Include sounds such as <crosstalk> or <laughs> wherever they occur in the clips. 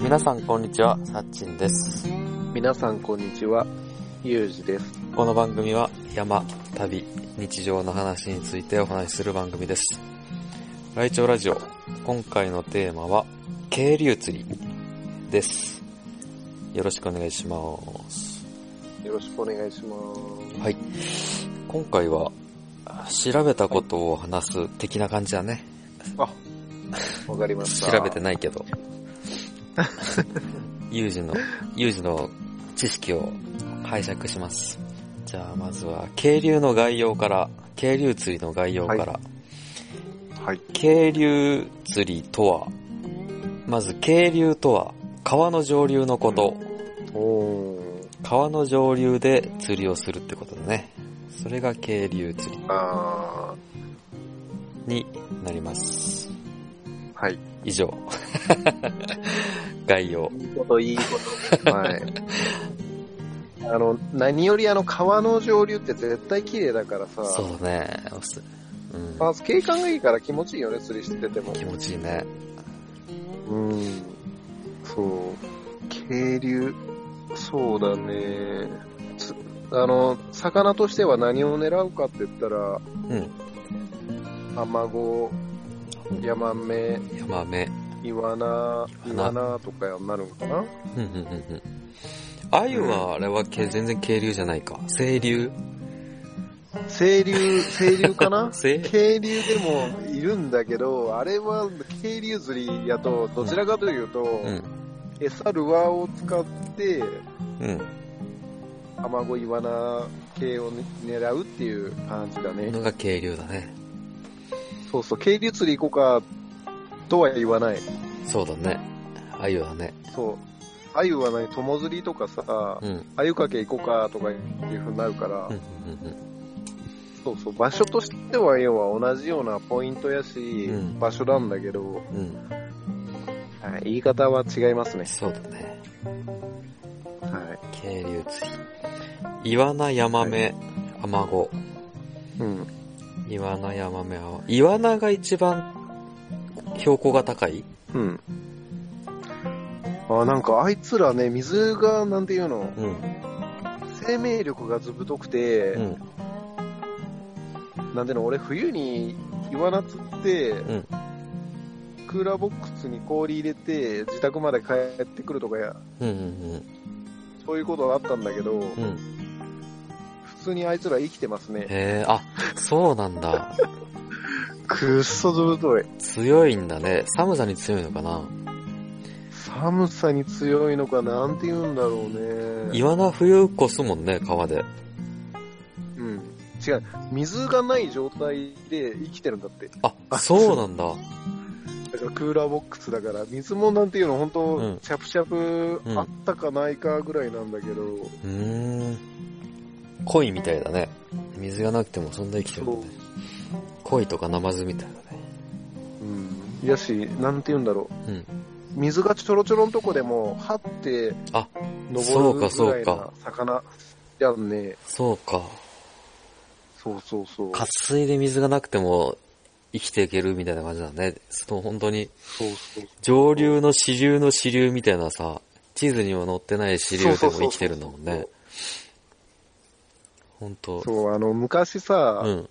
皆さんこんにちは、さっちんです。皆さんこんにちは、ゆうじです。この番組は山、旅、日常の話についてお話しする番組です。ライチョウラジオ、今回のテーマは、渓流釣りです。よろしくお願いします。よろしくお願いしまはい。今回は、調べたことを話す的な感じだね。す。あ、わかりました。調べてないけど。<laughs> 有事の、有事の知識を拝借します。じゃあまずは、渓流の概要から、渓流釣りの概要から、ははい。渓流釣りとは、まず渓流とは、川の上流のこと、おー。川の上流で釣りをするってことだね。それが渓流釣りあになります。ー。はい。以上。<laughs> 概要。いいこと、いいこと。はい。<laughs> あの、何よりあの、川の上流って絶対綺麗だからさ、そうだね。うん。まず景観がいいから気持ちいいよね、釣りしてても。気持ちいいね。うん。そう。渓流、そうだね。つあの、魚としては何を狙うかって言ったら、うん。アマゴ、ヤマメ、ヤマメ。イワナ、イイワナとかになるのかな？うんうんうんうん。アユは、あれはけ全然渓流じゃないか。清流清流、清流かな？<laughs> 清渓流でもいるんだけど、あれは渓流釣りやと、どちらかというと、うん。餌ルアーを使って、うん。アマゴ、イワナ系を、ね、狙うっていう感じだね。のが渓流だね。そうそう、渓流釣り行こうか、とは言わない。そうだね。アユだね。そう。アユは何、友釣りとかさ、うん。アユかけ行こうかとかいう風になるから、うんうんそうそう、場所としては要は同じようなポイントやし、うん場所なんだけど、うん。うん。はい、言い方は違いますね。そうだね。は渓流釣り。イワナ、ヤマメ、アマゴ。い。うん。イワナ、ヤマメ、アマイワナが一番標高が高い？うん。あ、なんかあいつらね、水が、なんていうの、うん。生命力がずぶとくて、うん。なんていうの、俺冬にイワナ釣って、んクーラーボックスに氷入れて、自宅まで帰ってくるとかや、うんうんそういうことがあったんだけど、うん。うん。普通にあいつら生きてますね。へえ、あ、そうなんだ。<laughs> くっそずぶとい。強いんだね。寒さに強いのかな？寒さに強いのかなんて言うんだろうね。イワナ冬越すもんね、川で。うん。違う。水がない状態で生きてるんだって。あ、あそうなんだ。だからクーラーボックスだから、水もなんていうの、本当、うんチャプチャプうんあったかないかぐらいなんだけど、うーん。鯉みたいだね。水がなくてもそんな生きてるんだね。鯉とかナマズみたいだね。うん。やし、なんて言うんだろう。うん。水がちょろちょろのとこでも、はって、あ登るぐそいなかそうか魚やんね。そうか。そうそうそう。渇水で水がなくても生きていけるみたいな感じだね。その本当に。上流の支流の支流みたいなさ、地図には載ってない支流でも生きてるんだもんね。本当そう、あの、昔さ、うん。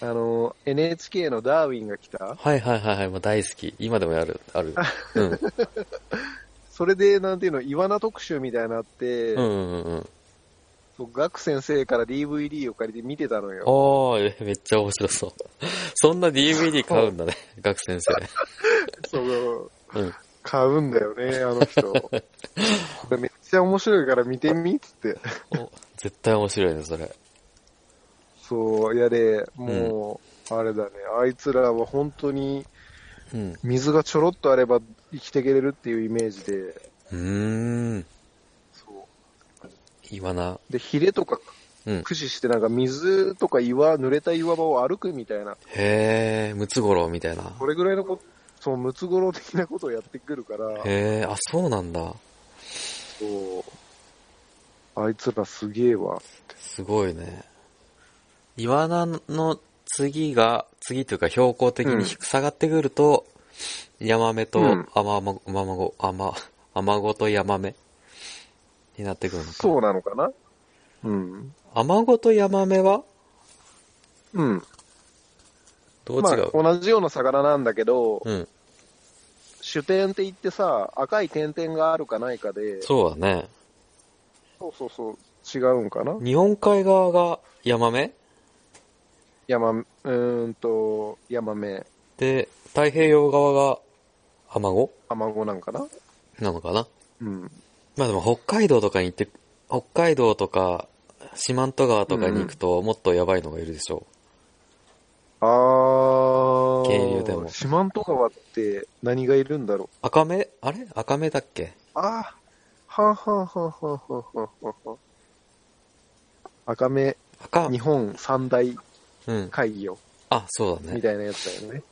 あの、NHK のダーウィンが来たはいはいはいはい、もう大好き。今でもやる、ある。<laughs> うん。それで、なんていうの、イワナ特集みたいなのあって、うんうんうんガク先生から DVD を借りて見てたのよ。ああ、えめっちゃ面白そう。<laughs> そんな DVD 買うんだね、学先生。<laughs> そう、うん。買うんだよね、あの人。<laughs> めっちゃ面白いから見てみっつって。お絶対面白いね、それ。そう、いやで、もう、あれだね、あいつらは本当にうん。水がちょろっとあれば生きていけれるっていうイメージで、うーん。そう。イワナ。で、ヒレとかうん。駆使してなんか水とか岩、濡れた岩場を歩くみたいな、へえ、ムツゴロウみたいな。これぐらいのこと、そう、ムツゴロウ的なことをやってくるから、へえ、あ、そうなんだ。そう。あいつらすげえわ。すごいね。イワナの次が、次というか標高的に下がってくると、ヤマメとうんアママ、アマゴ、アマ、アマゴとヤマメになってくるのか。そうなのかな？うん。アマゴとヤマメは？うん。どう違う、まあ、同じような魚なんだけど、うん。主点って言ってさ、赤い点々があるかないかで、そうだね。そうそうそう、違うんかな？日本海側がヤマメ山、うーんと、ヤマメ、で、太平洋側がアマゴアマゴなんかな？なのかな？うん。まあでも北海道とかに行って、北海道とか、四万十川とかに行くと、もっとやばいのがいるでしょう。うん、ああ。経由でも。四万十川って何がいるんだろう？赤目？あれ？赤目だっけ？ああ。は、はははははは、赤目。赤日本三大会議を、うん、あ、そうだね。みたいなやつだよね。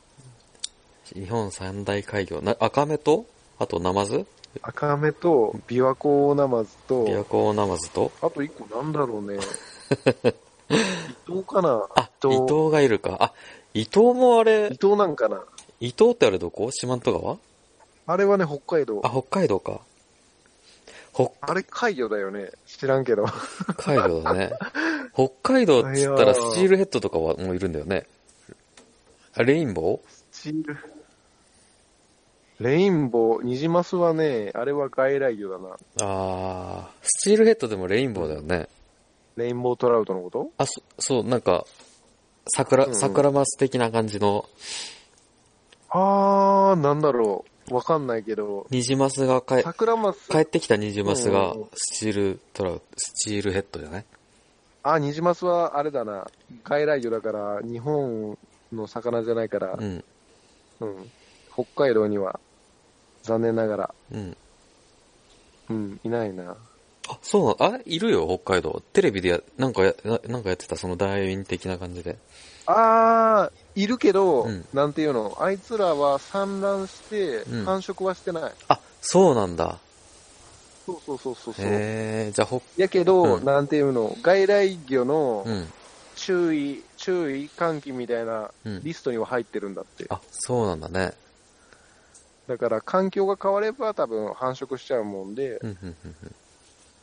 日本三大会議な赤目と？あとナマズ？赤目と、琵琶湖ナマズと、琵琶湖ナマズと、あと一個なんだろうね。<laughs> 伊藤かな？あ、伊藤がいるか。あ、伊藤もあ伊れ、藤なんかな？イトウってあれどこ？四万十川？あれはね、北海道あ、。北海道か。北あれ海魚だよね。知らんけど。海道だね。<laughs> 北海道っつったらスチールヘッドとかはもういるんだよね。あ、レインボー？スチール。レインボー、ニジマスはね、あれは外来魚だな。あー、スチールヘッドでもレインボーだよね。rainbow trout のこと？あ、そ、そう、なんか、桜、うんうん桜マス的な感じの、あー、なんだろう。わかんないけど、ニジマスが帰、桜マス、帰ってきたニジマスが steel trout、 steelhead じゃない？あ、ニジマスはあれだな。外来魚だから、日本の魚じゃないから、うん、うん。北海道には、残念ながら、うん。うん、いないな。あ、そうなのあ、いるよ、北海道。テレビでや、なんかや、ななんかやってた、そのダイビン的な感じで。あー、いるけど、うんなんていうの、あいつらは産卵してうん、繁殖はしてない。あ、そうなんだ。そうそうそうそうそう。へえ、じゃあ、ほ、やけど、うんなんていうの、外来魚のうん、注意、注意喚起みたいなうん。リストには入ってるんだって。あ、そうなんだね。だから環境が変われば多分繁殖しちゃうもんで、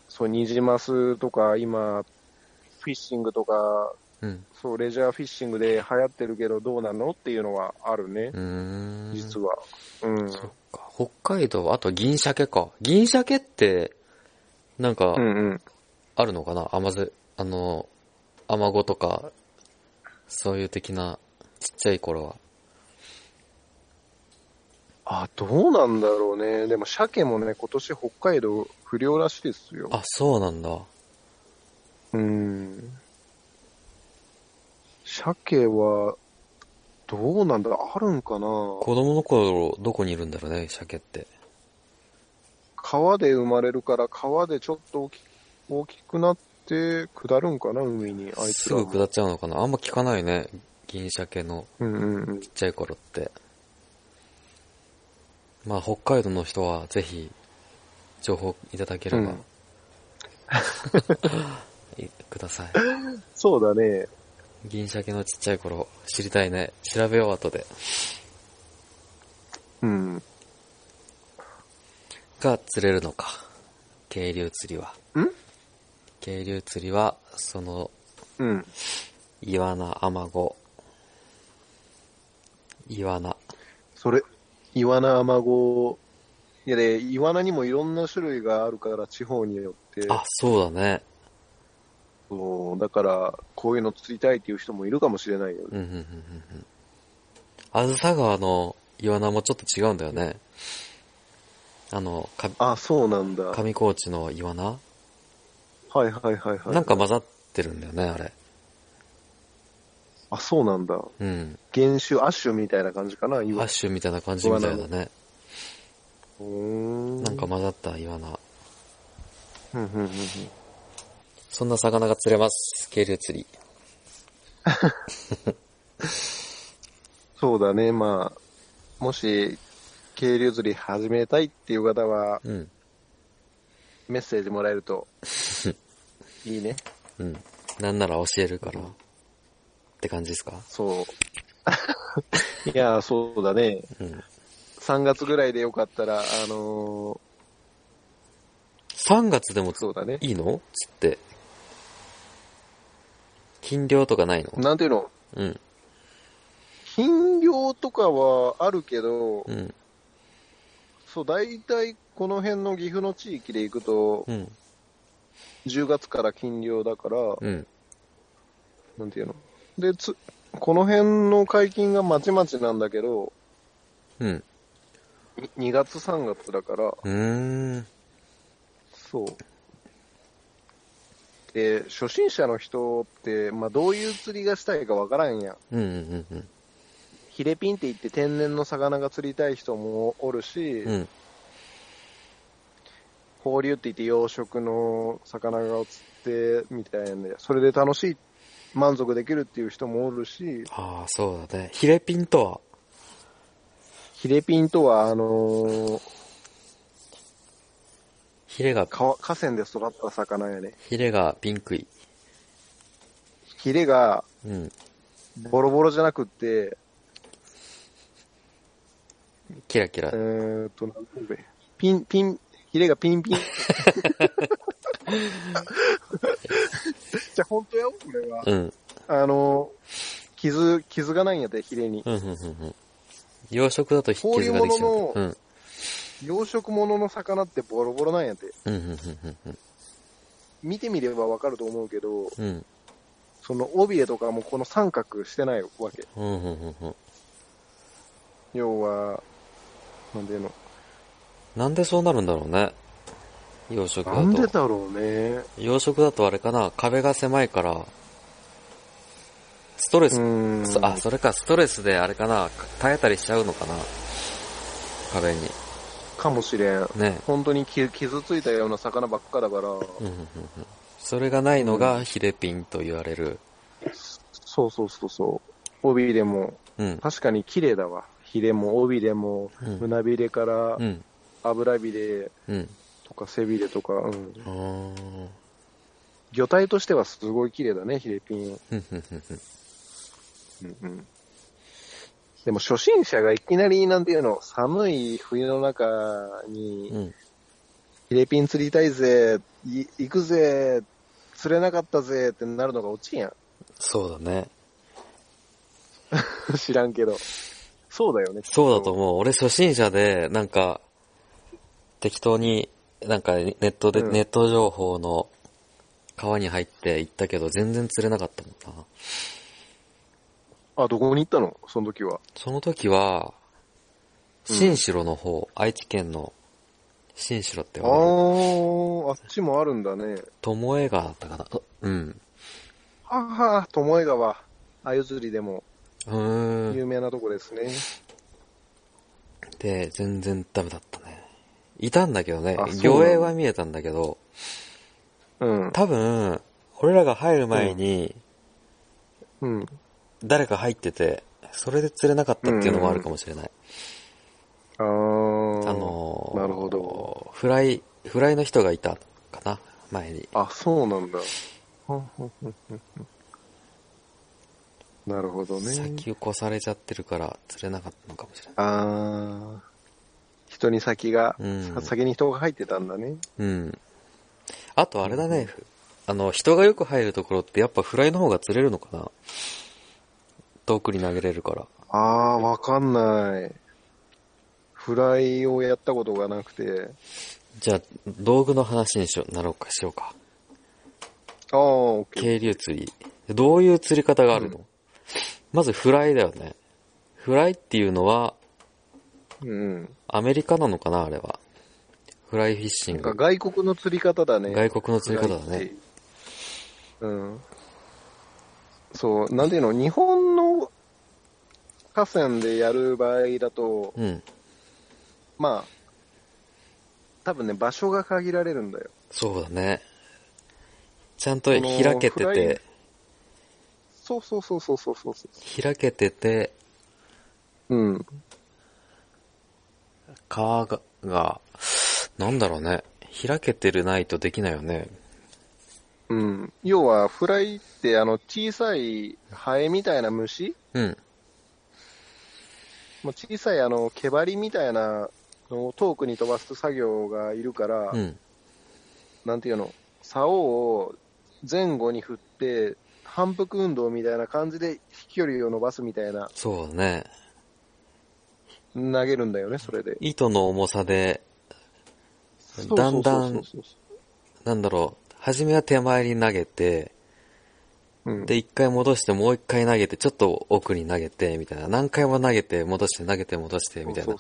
そう、ニジマスとか今、フィッシングとか、うん。そう、レジャーフィッシングで流行ってるけどどうなのっていうのはあるねう、ん。実は。うん。そっか。北海道、あと銀鮭か。銀鮭って、なんかう、んうん。あるのかな？甘酢、あの、アマゴとか、そういう的な、ちっちゃい頃は。あ、どうなんだろうね。でも鮭もね、今年北海道不良らしいですよ。あ、そうなんだ。うん。鮭は、どうなんだあるんかな子供の頃、どこにいるんだろうね、鮭って。川で生まれるから川でちょっと大き大きくなって下るんかな海に、あいつらも。すぐ下っちゃうのかなあんま聞かないね。銀鮭のうんうんうんち。っちゃい頃って。まあ、北海道の人はぜひ、情報いただければ、うんいください。そうだね。銀鮭のちっちゃい頃、知りたいね。調べよう、後で。うん。が釣れるのか。渓流釣りは。ん？渓流釣りは、その、うん。イワナ、アマゴ、イワナ。それ、イワナ、アマゴ、いやで、イワナにもいろんな種類があるから、地方によって。あ、そうだね。そう、だから、こういうの釣りたいっていう人もいるかもしれないよね。うん、うん、うん、うんうん。あずさ川のイワナもちょっと違うんだよね。あの、かあ、そうなんだ。上高地のイワナ？はいはいはいはい。なんか混ざってるんだよね、あれ。あ、そうなんだ。うん。原種、アッシュみたいな感じかな、イワハッシュみたいな感じみたいだね。うーん。なんか混ざったイワナ。うんうんうんうん。そんな魚が釣れます。渓流釣り。そうだね、まあ、もし、渓流釣り始めたいっていう方は、うん。メッセージもらえると、いいね。<laughs> うん。なんなら教えるから。って感じですか？そう。<laughs> いや、そうだね。うん。3月ぐらいでよかったら、あのー3月でもそうだね。いいの？つって。金量とかないの？なんていうの？うん。金量とかはあるけど、うん。そう、大体この辺の岐阜の地域で行くと、うん。10月から金量だから、うん。なんていうの？で、つ、この辺の解禁がまちまちなんだけど、うん。2月3月だから、うーん。そう。で、初心者の人って、まあ、どういう釣りがしたいかわからんやん。うんうんうんヒレピンって言って天然の魚が釣りたい人もおるし、うん。うん。放流って言って養殖の魚が釣ってみたいなんで、それで楽しい、満足できるっていう人もおるし、ああ、そうだね。ヒレピンとは？ヒレピンとは、あのーヒレが、川河川で育った魚やね。ヒレがピンクい。ヒレがうん。ボロボロじゃなくって、キラキラえ。ーっと、ピン、ピン、ヒレがピンピン。<laughs> <laughs> じゃあ本当よ、これは。うん。あのー傷、傷がないんやで、ヒレに。うん、うん、うん。うん養殖だと引き傷ができちゃう。こういううん。養殖物の魚ってボロボロなんやて。うん、うん、うん、うん見てみればわかると思うけど、うん。うん。その帯絵とかもこの三角してないわけ。うん、うん、うんうん。要は、なんていうの。なんでそうなるんだろうね。養殖だと。なんでだろうね。養殖だとあれかな、壁が狭いから、ストレうス、あ、それか、ストレスであれかな、耐えたりしちゃうのかな。壁に。かもしれん。ね。本当にき傷ついたような魚ばっかだから、うんうんうんうんそれがないのがヒレピンと言われる。そうそうそうそう。帯でも、うん。確かに綺麗だわ。ヒレも帯でも、うん胸びれからうん。油びれうん。とか背びれとか、うん。魚体としてはすごい綺麗だね、ヒレピン。うんうん。でも初心者がいきなりなんていうの、寒い冬の中に、うん。ヒレピン釣りたいぜ、い行くぜ、釣れなかったぜってなるのが落ちやん。そうだね。<laughs> 知らんけど。そうだよね。そうだと思う。俺初心者で、なんか、適当に、なんかネットで、うんネット情報の川に入って行ったけど、全然釣れなかったもんな。あ、どこに行ったの？その時は。その時は、うん新城の方、愛知県の新城ってあわかる？ー、あっちもあるんだね。巴川だったかな？うん。はは、巴川。あゆ釣りでもうーん。有名なとこですね。で、全然ダメだったね。いたんだけどね魚影は見えたんだけど、うん。多分、俺らが入る前に、うん。誰か入ってて、それで釣れなかったっていうのもあるかもしれない。あー。あのー、なるほど。フライ、フライの人がいたかな？前に。あ、そうなんだ。<laughs> なるほどね。先を越されちゃってるから釣れなかったのかもしれない。あー。人に先が、うんさ先に人が入ってたんだね。うん。あとあれだね、あの、人がよく入るところってやっぱフライの方が釣れるのかな遠くに投げれるから。あー、わかんない。フライをやったことがなくて。じゃあ、道具の話にしよう、なろうか、しようか。あー、オッケー。渓流釣り。どういう釣り方があるの、うまずフライだよね。フライっていうのは、うん。アメリカなのかなあれは。フライフィッシング。外国の釣り方だね。外国の釣り方だね。うん。そう、なんていうの、日本の河川でやる場合だと、うん。まあ、多分ね、場所が限られるんだよ。そうだね。ちゃんと開けてて、そうそうそうそうそうそう。開けてて、うん。川が、が、なんだろうね。開けてるないとできないよね。うん。要は、フライって、あの、小さいハエみたいな虫？うん。もう小さいあの、毛針みたいなのを遠くに飛ばす作業がいるから、うん。なんていうの、竿を前後に振って、反復運動みたいな感じで飛距離を伸ばすみたいな、そうだね。投げるんだよね、それで。糸の重さで、だんだんなんだろう、初めは手前に投げて、うん、で、一回戻してもう一回投げて、ちょっと奥に投げて、みたいな。何回も投げて、戻して、投げて、戻して、みたいな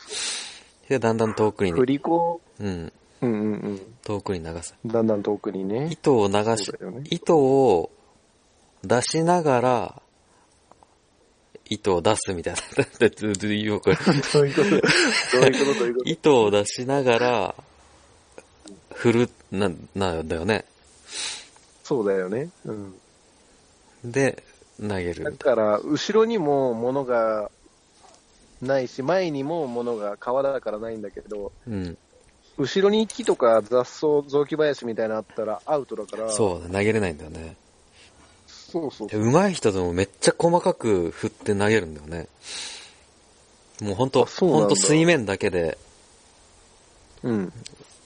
で、だんだん遠くにそう振、り子、うん、うんうんうん。遠くに流す。だんだん遠くにね。糸を流しね、糸を出しながら、糸を出すみたいな。だって、どういうことどういうことどういうこと糸を出しながら、振る、な、なんだよね。そうだよね。うん。で、投げだる。から、後ろにも物がないし、前にも物が川だからないんだけど、うん。後ろに木とか雑草、雑木林みたいなのあったらアウトだから、そう、投げれないんだよね。そうそうで上手い人でもめっちゃ細かく振って投げるんだよね。もうほんと、ほんと水面だけで、うん。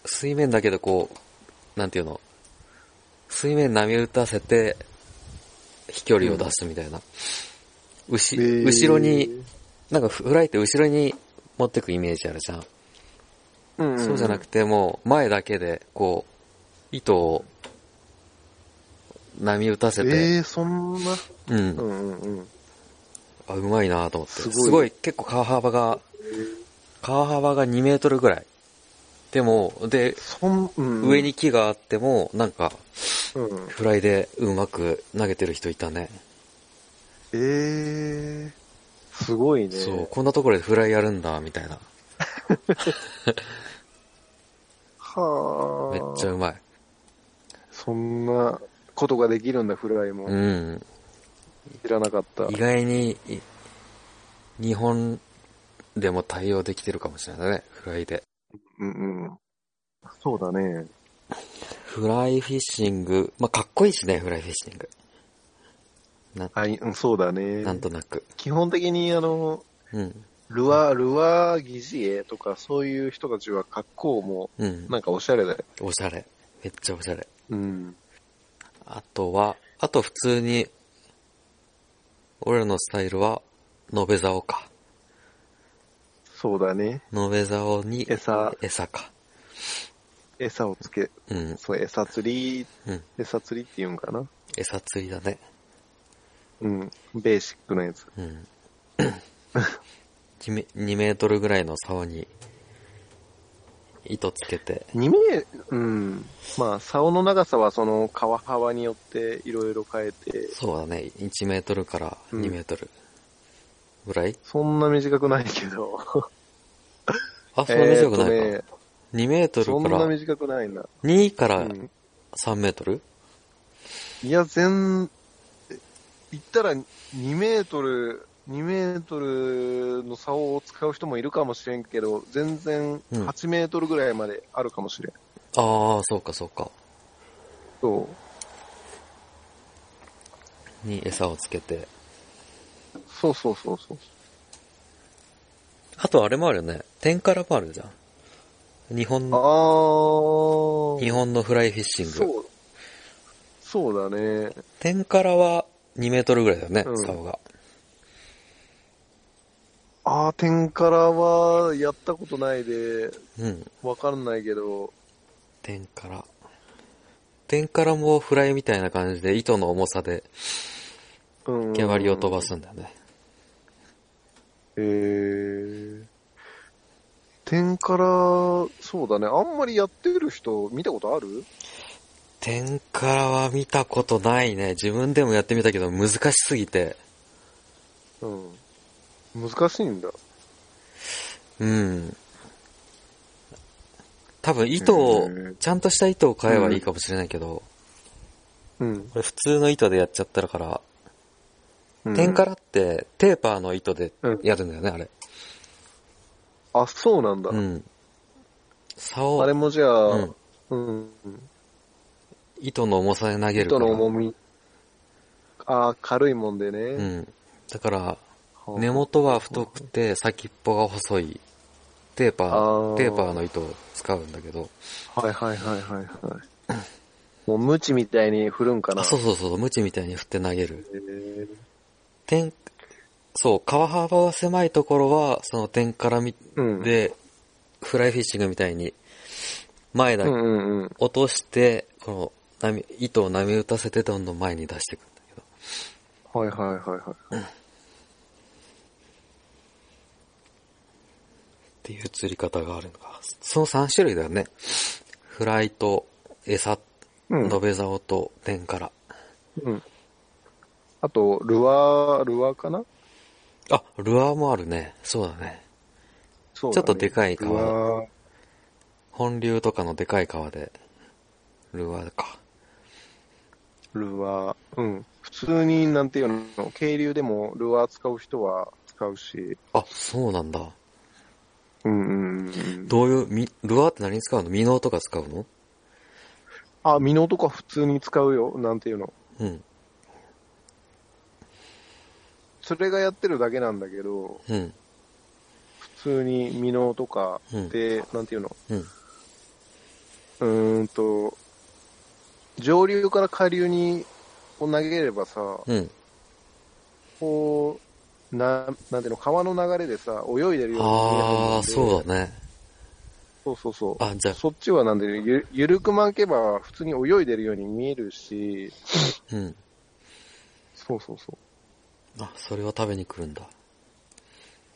水面だけでこう、なんていうの、水面波打たせて、飛距離を出すみたいな。うし、後ろに、、なんかフライって後ろに持ってくイメージあるじゃん。うんそうじゃなくてもう前だけで、こう、糸を波打たせて、えー、そんな、うんう。んうんうん。あ、うまいなと思って。すすごいごい結構川幅が、川幅が2メートルぐらい。でも、で、そん、うん、上に木があっても、なんか、うん。フライでうまく投げてる人いたね。えー、すごいね。そう、こんなところでフライやるんだ、みたいな。<laughs> はあ。めっちゃうまい。そんなことができるんだ、フライも。うん。知らなかった。意外に、い日本でも対応できてるかもしれないね、フライで。うんうん。そうだね。フライフィッシング、まあ、かっこいいしね、フライフィッシング。な、はい、うん、そうだね。なんとなく。基本的に、あの、うん。ルアー、ルアー疑似絵とか、そういう人たちは格好も、うん。なんかおしゃれだよ。おしゃれ。めっちゃおしゃれ。うん。あとは、あと普通に、俺らのスタイルは、延べ竿か。そうだね。延べ竿に、餌、餌か。餌をつけ、うん。そう、餌釣り、うん。餌釣りって言うんかな。餌釣りだね。うん。ベーシックなやつ。うん。<coughs> 2メ ,2 メートルぐらいの竿に、糸つけて、2メうん。まあ、竿の長さはその川幅によっていろいろ変えて、そうだね、1メートルから2メートルぐらい、そんな短くないけど。<laughs> あ、そんな短くないか。えーとね2メートそんなルから、短くないな。2からうん3メートル、いや、全、言ったら2メートル、2メートルの竿を使う人もいるかもしれんけど、全然うん8メートルぐらいまであるかもしれん。ああ、そうかそうか。そう。に餌をつけて。そうそうそうそう。あとあれもあるよね。天からもあるじゃん。日本あの、ー。日本のフライフィッシング。そう。そうだね。天からは2メートルぐらいだよね、うん竿が。あー、天からはやったことないで、うん。わかんないけど、天から。天からもフライみたいな感じで糸の重さでうん。毛針を飛ばすんだよね。へー。天から、そうだね。あんまりやってる人見たことある？天からは見たことないね。自分でもやってみたけど難しすぎて。うん。難しいんだ。うん。多分糸をちゃんとした糸を買えばいいかもしれないけど、うん。これ普通の糸でやっちゃったらから、うん天からってテーパーの糸でやるんだよね、あれ。あ、そうなんだ。うん。竿あれもじゃあ、うんうん。糸の重さで投げるか糸ら。の重み。ああ、軽いもんでね。うん。だから、はあ根元は太くて先っぽが細いテーパあー、ーテーパーの糸を使うんだけど、はいはいはいはいはい。もう無知みたいに振るんかな。あ、そうそうそう、ムチみたいに振って投げる。点、そう、川幅が狭いところは、その点からみ、うん。で、フライフィッシングみたいに、前だけうんうんうん。落として、この波、糸を波打たせてどんどん前に出していくんだけど。はいはいはいはい。っていう釣り方があるのか。その3種類だよね。フライと餌、うん。延べ竿と点から。うん。あと、ルアー、ルアーかな？あ、ルアーもあるね。そうだね。そうちょっとでかいル川本流とかのでかい川で、ルアーか。ルアー。うん。普通に、なんていうの、渓流でもルアー使う人は使うし。あ、そうなんだ。うんうんうん。どういう、み、ルアーって何に使うの？ミノとか使うの？あ、ミノとか普通に使うよ。なんていうの。うん。それがやってるだけなんだけど、うん。普通にミノとかで、なんていうの？うん。うーんと、上流から下流にこう投げればさ、うん。こう、な、なんていうの、川の流れでさ、泳いでるように見えるあのあ、そうだね。そうそうそう。あ、じゃあ、そっちはなんで、ゆ、ゆるく巻けば普通に泳いでるように見えるし、うん。そうそうそあ、それは食べに来るんだ。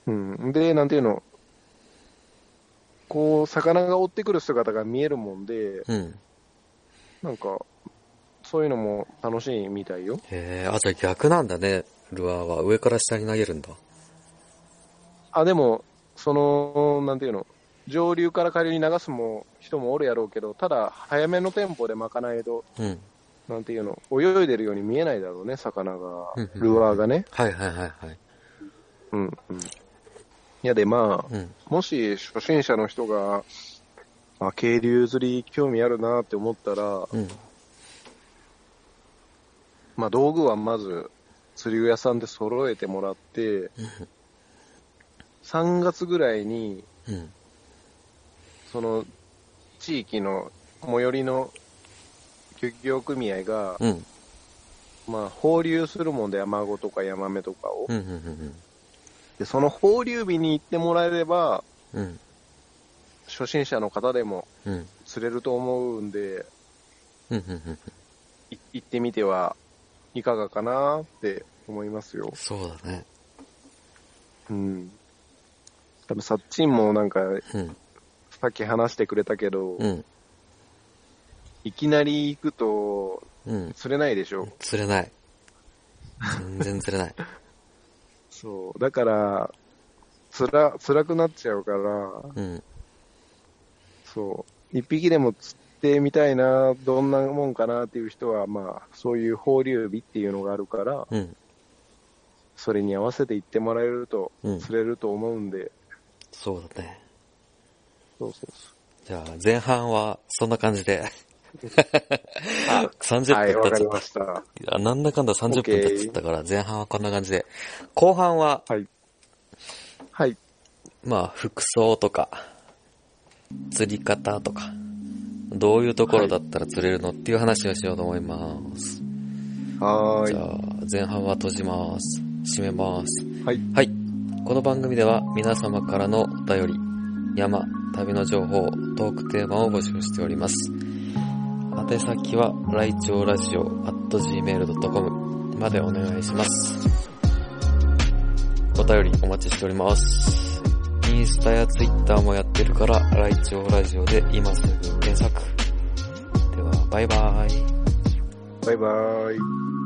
う。うん。で、なんていうの、こう、魚が追ってくる姿が見えるもんで、うん。なんか、そういうのも楽しいみたいよ。へえ、あ、じゃあ逆なんだね。ルアーは上から下に投げるんだ。あ、でも、その、なんていうの、上流から下流に流すも人もおるやろうけど、ただ、早めのテンポで巻かないと、うん。なんていうの、泳いでるように見えないだろうね、魚がルアーがね。はいはいはいはい。うん、うん。いやで、まあ、うん。もし初心者の人が、あ、渓流釣り興味あるなって思ったら、うん。まあ道具はまず釣り具屋さんで揃えてもらって、3月ぐらいに、その地域の最寄りの漁業組合が、うん。まあ放流するもんで、アマゴとかヤマメとかを。うん。うん。で、その放流日に行ってもらえれば、うん。初心者の方でも。釣れると思うんで、うん。行ってみてはいかがかなって思いますよ。そうだね。うん。多分、さっちんもなんか、うん。さっき話してくれたけど、うん。いきなり行くとうん。釣れないでしょ？釣れない。全然釣れない。<laughs> そう。だから、つら、辛くなっちゃうから、うん。そう。一匹でも釣ってみたいな、どんなもんかなっていう人は、まあ、そういう放流日っていうのがあるから、うん。それに合わせて行ってもらえるとうん釣れると思うんで、そうだね。そうそうそじゃあ、前半はそんな感じで。<laughs> あ30う。はい、わかりました。なんだかんだ30分経っちゃったから、前半はこんな感じで。後半は、はい。はい。まあ、服装とか、釣り方とか、どういうところだったら釣れるのっていう話をしようと思います。はーい。じゃあ、前半は閉じます。閉めます。はい。はい。この番組では皆様からのお便り、山、旅の情報、トークテーマを募集しております。宛先は、来庁ラジオ at gmail.com までお願いします。お便りお待ちしております。インスタやツイッターもやってるから、来庁ラジオで今すぐ検索。では、バイバーイ。バイバーイ。